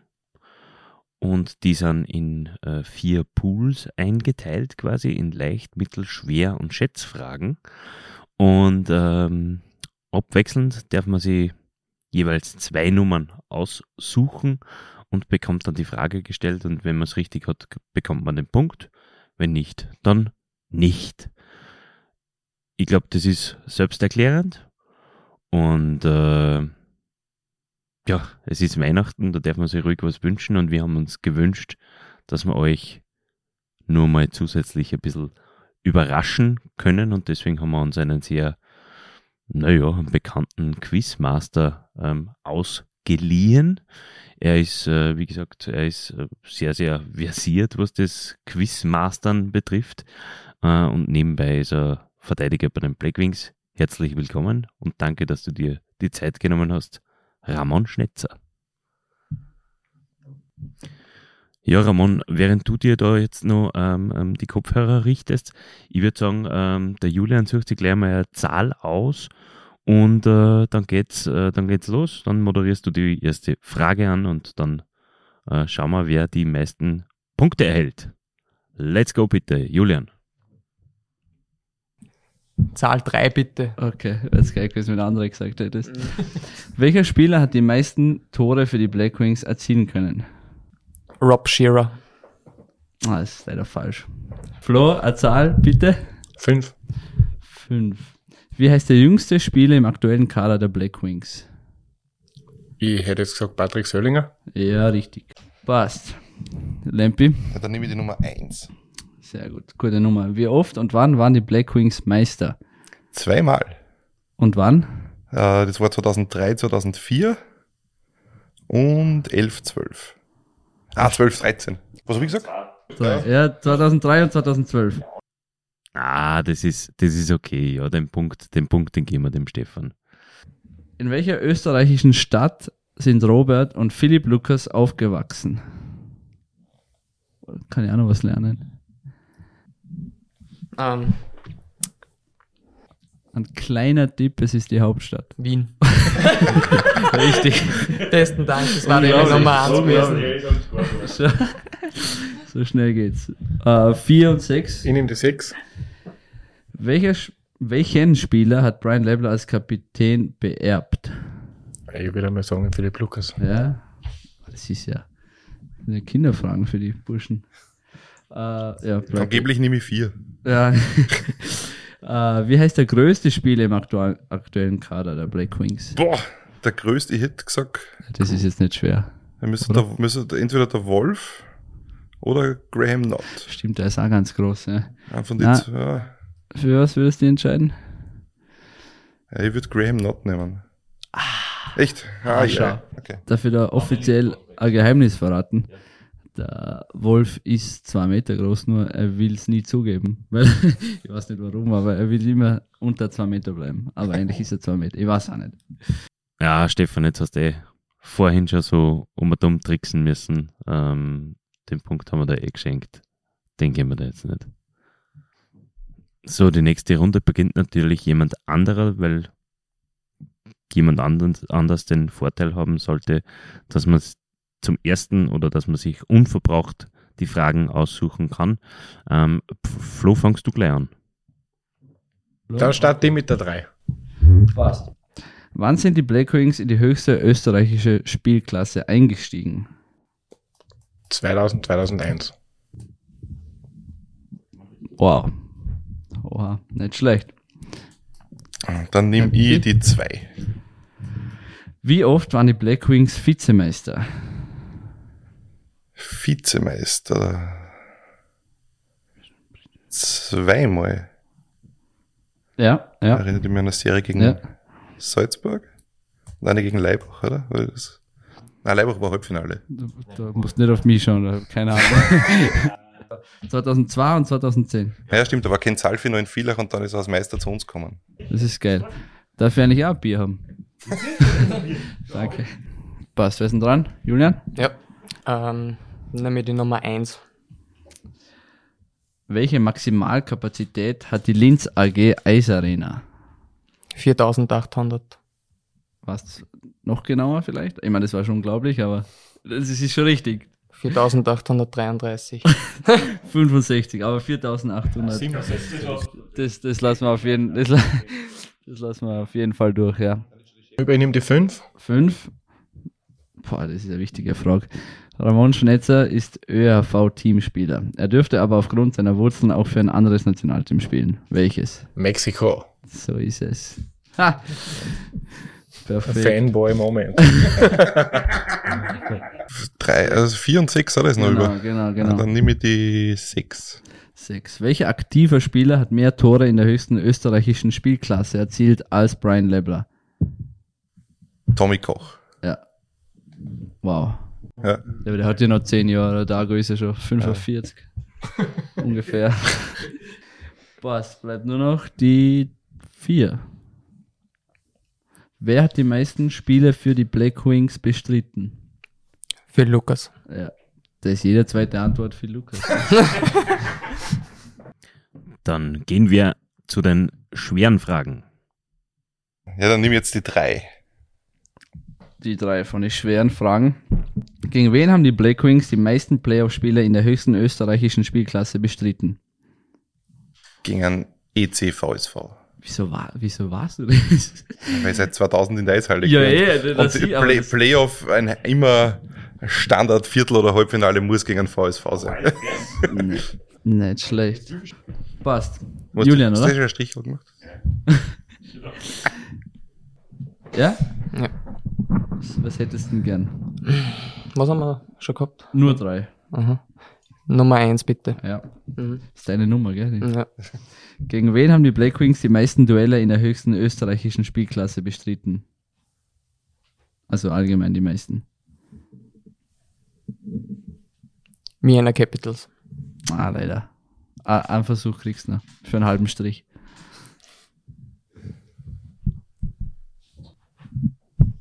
und die sind in äh, vier Pools eingeteilt, quasi in leicht, mittel, schwer und Schätzfragen. Und ähm, abwechselnd darf man sich jeweils zwei Nummern aussuchen und bekommt dann die Frage gestellt und wenn man es richtig hat, bekommt man den Punkt. Wenn nicht, dann nicht. Ich glaube, das ist selbsterklärend und äh, ja, es ist Weihnachten, da darf man sich ruhig was wünschen und wir haben uns gewünscht, dass wir euch nur mal zusätzlich ein bisschen überraschen können und deswegen haben wir uns einen sehr, naja, bekannten Quizmaster ähm, ausgeliehen. Er ist, äh, wie gesagt, er ist äh, sehr, sehr versiert, was das Quizmastern betrifft äh, und nebenbei ist er Verteidiger bei den Blackwings. Herzlich willkommen und danke, dass du dir die Zeit genommen hast, Ramon Schnetzer. Ja, Ramon, während du dir da jetzt noch ähm, ähm, die Kopfhörer richtest, ich würde sagen, ähm, der Julian sucht sich gleich mal eine Zahl aus Und äh, dann geht's, äh, dann geht's los. Dann moderierst du die erste Frage an und dann äh, schauen wir, wer die meisten Punkte erhält. Let's go bitte, Julian. Zahl 3 bitte. Okay, jetzt geil, was mit andere gesagt hättest. Welcher Spieler hat die meisten Tore für die Black Wings erzielen können? Rob Shearer. Ah, das ist leider falsch. Flo, eine Zahl bitte. Fünf. Fünf. Wie heißt der jüngste Spieler im aktuellen Kader der Black Wings? Ich hätte jetzt gesagt Patrick Söllinger. Ja, richtig. Passt. Lempi? Ja, dann nehme ich die Nummer 1. Sehr gut, gute Nummer. Wie oft und wann waren die Black Wings Meister? Zweimal. Und wann? Äh, das war 2003, 2004 und 11, 12. Ah, 12, 13. Was habe ich gesagt? Ja, 2003 und 2012. Ah, das ist, das ist okay, ja, den Punkt, den Punkt, den geben wir dem Stefan. In welcher österreichischen Stadt sind Robert und Philipp Lukas aufgewachsen? Kann ich auch noch was lernen? Ähm, Ein kleiner Tipp, es ist die Hauptstadt. Wien. Richtig. Besten Dank, das war die Nummer 1 gewesen. So, so schnell geht's. Äh, vier und sechs. Ich nehme die sechs. Welcher, Sch- welchen Spieler hat Brian Lebler als Kapitän beerbt? Ich würde mal sagen, Philipp Lukas. Ja, das ist ja eine Kinderfragen für die Burschen. Äh, ja, Angeblich nehme ich 4. ja. äh, wie heißt der größte Spieler im aktuell, aktuellen Kader der Black Wings? Boah, der größte Hit gesagt. Das ist jetzt nicht schwer. Er müsste, der, müsste der, entweder der Wolf oder Graham Knott. Stimmt, der ist auch ganz groß. Ja. Einer von den zwei. Ja. Für was würdest du entscheiden? Ja, ich würde Graham Knott nehmen. Echt? Ah, Ah, ja. schau. Okay. Ich da offiziell ein Geheimnis verraten? Der Wolf ist zwei Meter groß, nur er will es nie zugeben. Weil, ich weiß nicht warum, aber er will immer unter zwei Meter bleiben. Aber eigentlich ist er zwei Meter. Ich weiß auch nicht. Ja, Stefan, jetzt hast du eh vorhin schon so um und um tricksen müssen. Ähm, den Punkt haben wir da eh geschenkt. Den geben wir da jetzt nicht. So, die nächste Runde beginnt natürlich jemand anderer, weil jemand anders, den Vorteil haben sollte, dass man zum ersten oder dass man sich unverbraucht die Fragen aussuchen kann. Ähm, Flo, fangst du gleich an. Dann starte ich mit der drei. Passt. Wann sind die Black Wings in die höchste österreichische Spielklasse eingestiegen? 2000, 2001. Wow. Oha, nicht schlecht. Dann nehme ich die 2. Wie oft waren die Black Wings Vizemeister? Vizemeister. Zweimal. Ja, ja. Erinnert mich an eine Serie gegen Ja. Salzburg? Und eine gegen Leibach, oder? Weil das, nein, Leibach war Halbfinale. Du, du musst nicht auf mich schauen, da keine Ahnung. 2002 und 2010. Ja, stimmt, da war Ken Salfi noch in Villach und dann ist er als Meister zu uns gekommen. Das ist geil. Darf ich eigentlich auch ein Bier haben? Danke. Passt, wer ist denn dran? Julian? Ja. Ähm, nehme ich die Nummer 1. Welche Maximalkapazität hat die Linz AG Eisarena? 4800. Was noch genauer vielleicht? Ich meine, das war schon unglaublich, aber das ist schon richtig. 4833. 65, aber 4800. Das, das lassen wir auf jeden, das, la- das lassen wir auf jeden Fall durch, ja. Ich nehme die fünf. Fünf. Boah, das ist eine wichtige Frage. Ramon Schnetzer ist ÖRV-Teamspieler. Er dürfte aber aufgrund seiner Wurzeln auch für ein anderes Nationalteam spielen. Welches? Mexiko. So ist es. Ha! Perfekt. Fanboy-Moment. Drei, also vier und sechs hat er es noch Genau, über. genau, Ja, genau. dann nehme ich die sechs. Sechs. Welcher aktiver Spieler hat mehr Tore in der höchsten österreichischen Spielklasse erzielt als Brian Lebler? Tommy Koch. Ja. Wow. Ja. Ja, aber der hat ja noch 10 Jahre, Dago ist ja schon 45. Ungefähr. Passt, bleibt nur noch die 4. Wer hat die meisten Spiele für die Black Wings bestritten? Für Lukas. Ja, da ist jede zweite Antwort für Lukas. Dann gehen wir zu den schweren Fragen. Ja, dann nimm jetzt die drei. Die drei von den schweren Fragen. Gegen wen haben die Black Wings die meisten Playoff-Spiele in der höchsten österreichischen Spielklasse bestritten? Gegen einen EC-VSV. Wieso, war, wieso warst du das? Weil seit 2000 in der Eishalle Ja, ja, das Und Play, Playoff ein immer Standard Viertel- oder Halbfinale muss gegen einen VSV sein. nee, nicht schlecht. Passt. Was Julian, hast oder? du schon einen Strich gemacht? Ja? Ja. Was, was hättest du denn gern? Was haben wir schon gehabt? Nur drei. Mhm. Nummer eins bitte. Ja. Mhm. ist deine Nummer, gell? Ja. Gegen wen haben die Black Wings die meisten Duelle in der höchsten österreichischen Spielklasse bestritten? Also allgemein die meisten. Vienna Capitals. Ah, leider. Ah, einen Versuch kriegst du noch. Für einen halben Strich.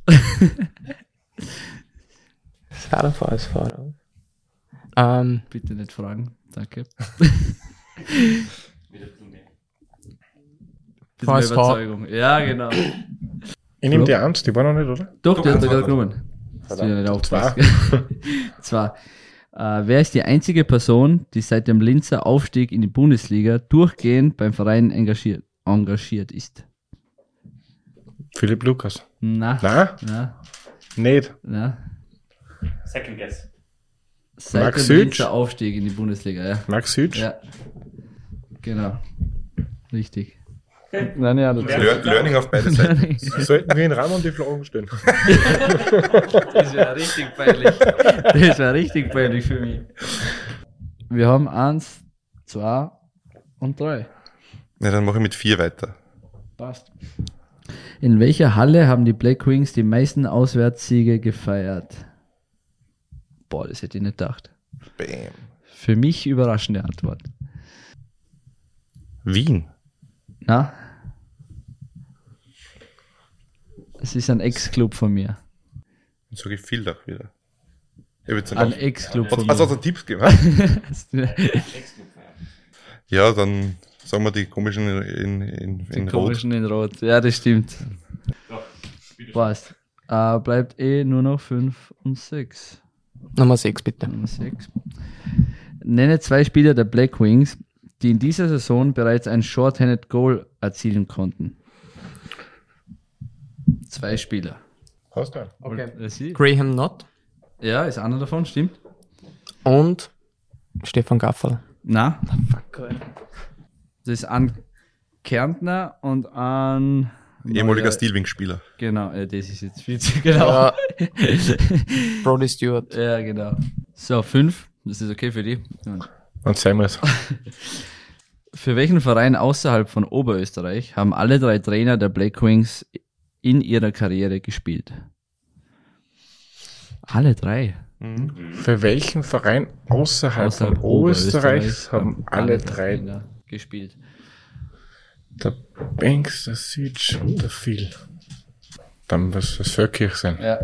Das war der VSV, oder? Ähm, Bitte nicht fragen. Danke. Bisschen VSV. Überzeugung. Ja, genau. Ich nehme die ernst, die war noch nicht, oder? Doch, die hat er gerade genommen. Nicht Zwei. aufgepasst. Zwar. Äh, wer ist die einzige Person, die seit dem Linzer Aufstieg in die Bundesliga durchgehend beim Verein engagiert, engagiert ist? Philipp Lukas. Na, Na, na, nicht. na. Second guess. Seit Max dem? Linzer Aufstieg in die Bundesliga, ja. Max Sütsch? Ja. Genau. Richtig. Nein, ja, das, Lear Learning auf beide Seiten. Sollten wir in Rahmen die Fragen stellen? das wäre richtig peinlich. Das wäre richtig peinlich für mich. Wir haben eins, zwei und drei. Ja, dann mache ich mit vier weiter. Passt. In welcher Halle haben die Black Wings die meisten Auswärtssiege gefeiert? Boah, das hätte ich nicht gedacht. Bam. Für mich überraschende Antwort. Wien. Na? Es ist ein Ex-Club von mir. Dann sage ich Villach wieder. Ein Ex-Club von Hast mir. du also Tipps gegeben? Ja, dann sagen wir die komischen in, in, in, Die in Rot. komischen in Rot. Ja, das stimmt. Passt. Äh, bleibt eh nur noch 5 und 6. Nummer sechs bitte. Nummer 6. Nenne zwei Spieler der Black Wings, die in dieser Saison bereits ein Short-Handed Goal erzielen konnten. Zwei Spieler. Hast du? Okay. Graham Knott Ja, ist einer davon, stimmt. und Stefan Gaffel. Na, das ist ein Kärntner und ein Ehemaliger Steelwing-Spieler. Genau, äh, das ist jetzt viel zu genau. Ja, Brody Stewart. Ja, genau. So, fünf. Das ist okay für die. Und sein muss. Für welchen Verein außerhalb von Oberösterreich haben alle drei Trainer der Black Wings in ihrer Karriere gespielt? Alle drei. Für welchen Verein außerhalb, von Oberösterreichs haben alle drei Trainer gespielt. Der Banks, der Sütsch und der Phil. Dann muss das Völkirch sein. Ja.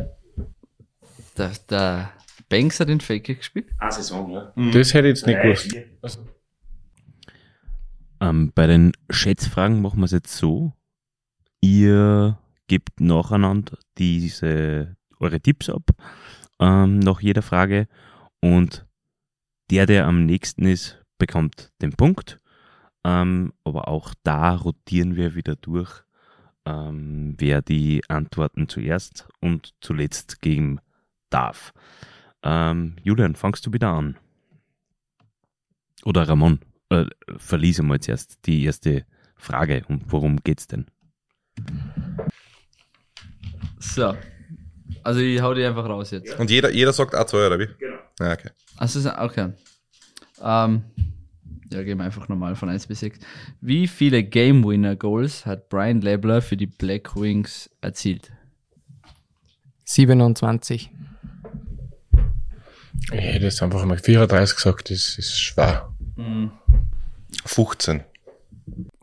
Der, der Banks hat in Fake gespielt. Eine Saison, ja. Das hätte ich jetzt nicht gewusst. Ähm, bei den Schätzfragen machen wir es jetzt so. Ihr gebt nacheinander diese, eure Tipps ab, ähm, nach jeder Frage. Und der, der am nächsten ist, bekommt den Punkt. Ähm, aber auch da rotieren wir wieder durch, ähm, wer die Antworten zuerst und zuletzt geben darf. Ähm, Julian, fangst du wieder an? Oder Ramon? Äh, verlies einmal zuerst die erste Frage. Und worum geht's denn? So. Also ich hau die einfach raus jetzt. Und jeder, jeder sagt A2, oder wie? Genau. Ja, okay. Also, okay. Ähm, ja, gehen wir einfach normal von 1 bis 6. Wie viele Game Winner Goals hat Brian Lebler für die Black Wings erzielt? 27. Ich hätte jetzt einfach mal 34 gesagt, das ist schwer. 15.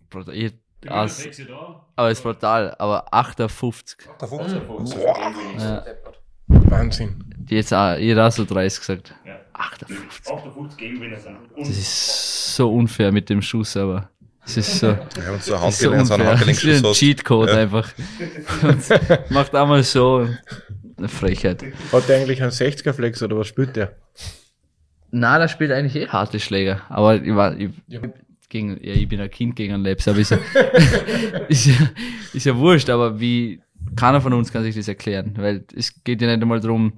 Brutal. Ich, aus, aber ist brutal, aber 58. Ja, Wahnsinn. Die jetzt auch, jeder auch so 30 gesagt. Ja. 58. 58 Gegenwinner sind. Das ist so unfair mit dem Schuss, aber Das ist so. Ja, und so ein das ist so Handgelenk, so ein unfair. Das Handgelenkschuss ist ein. Cheatcode Ja. einfach. Macht einmal so eine Frechheit. Hat der eigentlich einen 60er-Flex oder was spielt der? Na, der spielt eigentlich eh harte Schläger. Aber ich war, ich, gegen, ja, ich bin ein Kind gegen einen Labs, aber ist ja, ist ja, ist ja wurscht, aber wie, keiner von uns kann sich das erklären, weil es geht ja nicht einmal darum,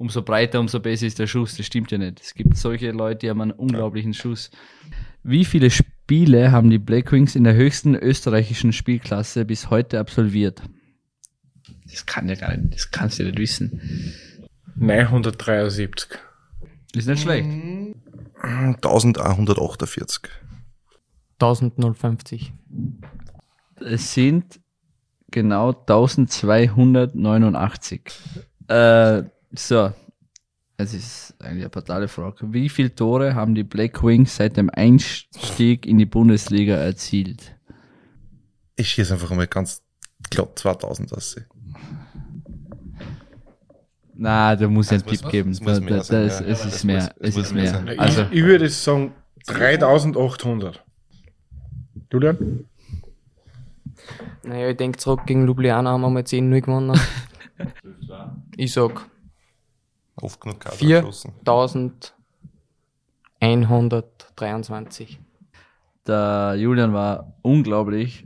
umso breiter, umso besser ist der Schuss, das stimmt ja nicht. Es gibt solche Leute, die haben einen unglaublichen Schuss. Wie viele Spiele haben die Blackwings in der höchsten österreichischen Spielklasse bis heute absolviert? Das kann ja gar nicht, das kannst du ja nicht wissen. 973. Ist nicht schlecht. 1148. 1050. Es sind genau 1289. Äh, so. Es ist eigentlich eine fatale Frage. Wie viele Tore haben die Black Wings seit dem Einstieg in die Bundesliga erzielt? Ich schieße einfach mal ganz glatt 2000 aus. Na, da muss ich einen Tipp geben. das muss Da, mehr da, sein, da ist, ja. es ist mehr. das Es ist mehr mehr. sein. Also, ich, ich würde sagen 3800. Julian? Naja, ich denke zurück, gegen Ljubljana haben wir mal 10-0 gewonnen. ich sag Oft genug Kader Vier. geschossen. 1123. der Julian war unglaublich.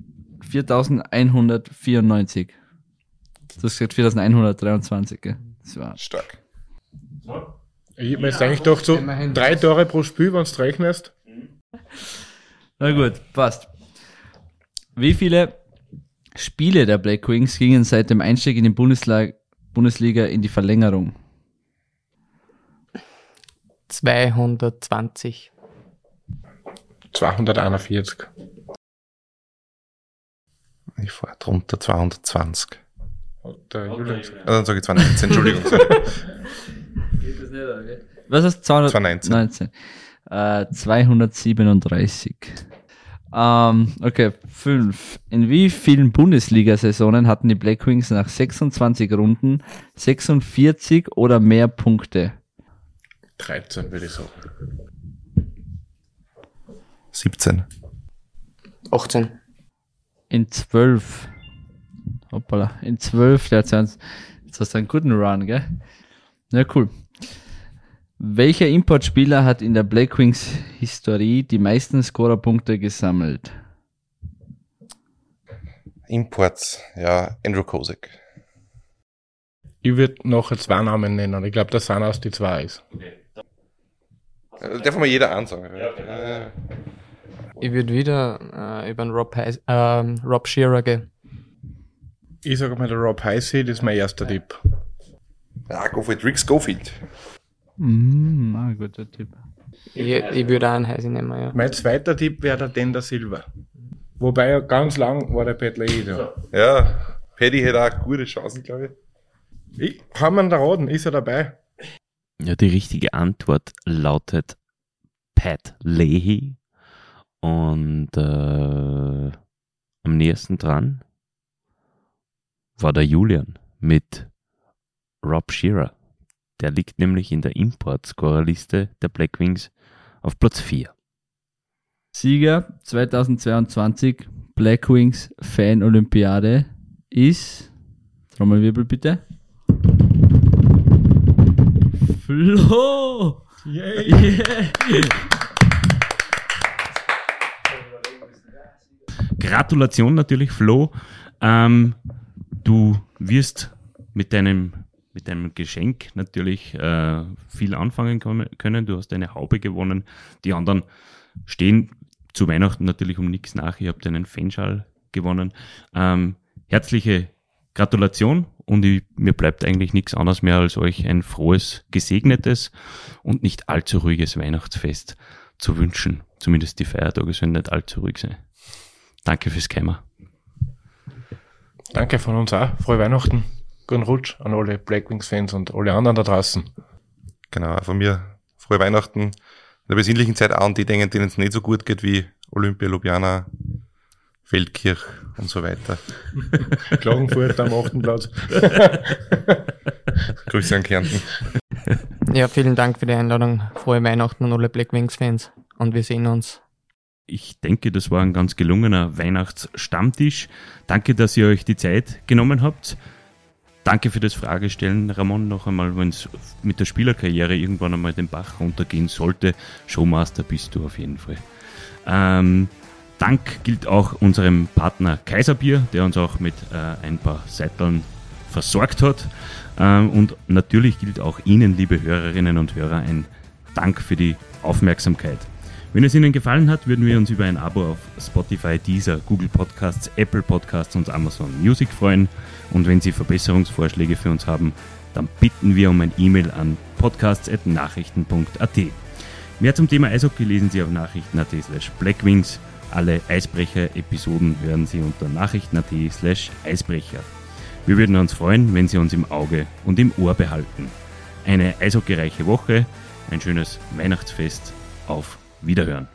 4194. Du hast gesagt 4123, gell? Das war Stark. Ich hätte mir jetzt eigentlich doch so drei Tore pro Spiel, wenn du rechnest. Na gut, passt. Wie viele Spiele der Black Wings gingen seit dem Einstieg in die Bundesliga, Bundesliga in die Verlängerung? 220. 241. Ich fahre drunter 220. Hat der Julian. Also dann sage ich 219, Entschuldigung. Was ist 200? 219. 19. Äh, 237. Ähm, okay, 5. In wie vielen Bundesliga-Saisonen hatten die Black Wings nach 26 Runden 46 oder mehr Punkte? 13, würde ich sagen. 17. 18. In 12. Hoppala, in 12, der hat jetzt hast du einen guten Run, gell? Ja, cool. Welcher Importspieler hat in der Black Wings Historie die meisten Scorerpunkte gesammelt? Imports, ja, Andrew Kosek. Ich würde nachher zwei Namen nennen. Ich glaube, dass einer aus die zwei ist. Äh, Darf mal jeder ansagen. Ja. Ich würde wieder äh, über den Rob, Heis, ähm, Rob Shearer gehen. Ich sage mal, der Rob Heisey, das ist mein erster Tipp. Ja, go for it. Rick Schofield. Mm, ah, guter Tipp. Ich, ich würde auch einen Heisi nehmen, ja. Mein zweiter Tipp wäre der Dender Silva. Wobei ganz lang war der Pat Leahy da. Ja, Paddy hätte auch gute Chancen, glaube ich. Ich, haben wir ihn da raten? Ist er dabei? Ja, die richtige Antwort lautet Pat Leahy. Und äh, am nächsten dran war der Julian mit Rob Shearer. Der liegt nämlich in der Import-Scorerliste der Black Wings auf Platz 4. Sieger 2022 Black Wings Fan Olympiade ist, Trommelwirbel bitte. Flo! Yay! Yeah. Gratulation natürlich, Flo. Ähm, du wirst mit deinem, mit deinem Geschenk natürlich äh, viel anfangen können. Du hast eine Haube gewonnen. Die anderen stehen zu Weihnachten natürlich um nichts nach. Ihr habt einen Fanschal gewonnen. Ähm, herzliche Gratulation und ich, mir bleibt eigentlich nichts anderes mehr als euch ein frohes, gesegnetes und nicht allzu ruhiges Weihnachtsfest zu wünschen. Zumindest die Feiertage sollen nicht allzu ruhig sein. Danke fürs Kämmer. Danke von uns auch. Frohe Weihnachten. Guten Rutsch an alle Blackwings-Fans und alle anderen da draußen. Genau, von mir frohe Weihnachten. In der besinnlichen Zeit auch an die Dinge, denen es nicht so gut geht wie Olympia, Ljubljana, Feldkirch und so weiter. Klagenfurt am 8. Platz. Grüße an Kärnten. Ja, vielen Dank für die Einladung. Frohe Weihnachten an alle Black Wings Fans. Und wir sehen uns ich denke, das war ein ganz gelungener Weihnachtsstammtisch. Danke, dass ihr euch die Zeit genommen habt. Danke für das Fragestellen, Ramon, noch einmal, wenn es mit der Spielerkarriere irgendwann einmal den Bach runtergehen sollte. Showmaster bist du auf jeden Fall. Ähm, Dank gilt auch unserem Partner Kaiserbier, der uns auch mit äh, ein paar Seiteln versorgt hat. Ähm, und natürlich gilt auch Ihnen, liebe Hörerinnen und Hörer, ein Dank für die Aufmerksamkeit. Wenn es Ihnen gefallen hat, würden wir uns über ein Abo auf Spotify, Deezer, Google Podcasts, Apple Podcasts und Amazon Music freuen. Und wenn Sie Verbesserungsvorschläge für uns haben, dann bitten wir um ein E-Mail an podcasts.nachrichten.at. Mehr zum Thema Eishockey lesen Sie auf nachrichten.at slash blackwings. Alle Eisbrecher-Episoden hören Sie unter nachrichten.at slash Eisbrecher. Wir würden uns freuen, wenn Sie uns im Auge und im Ohr behalten. Eine eishockeyreiche Woche, ein schönes Weihnachtsfest. Auf Wiederhören.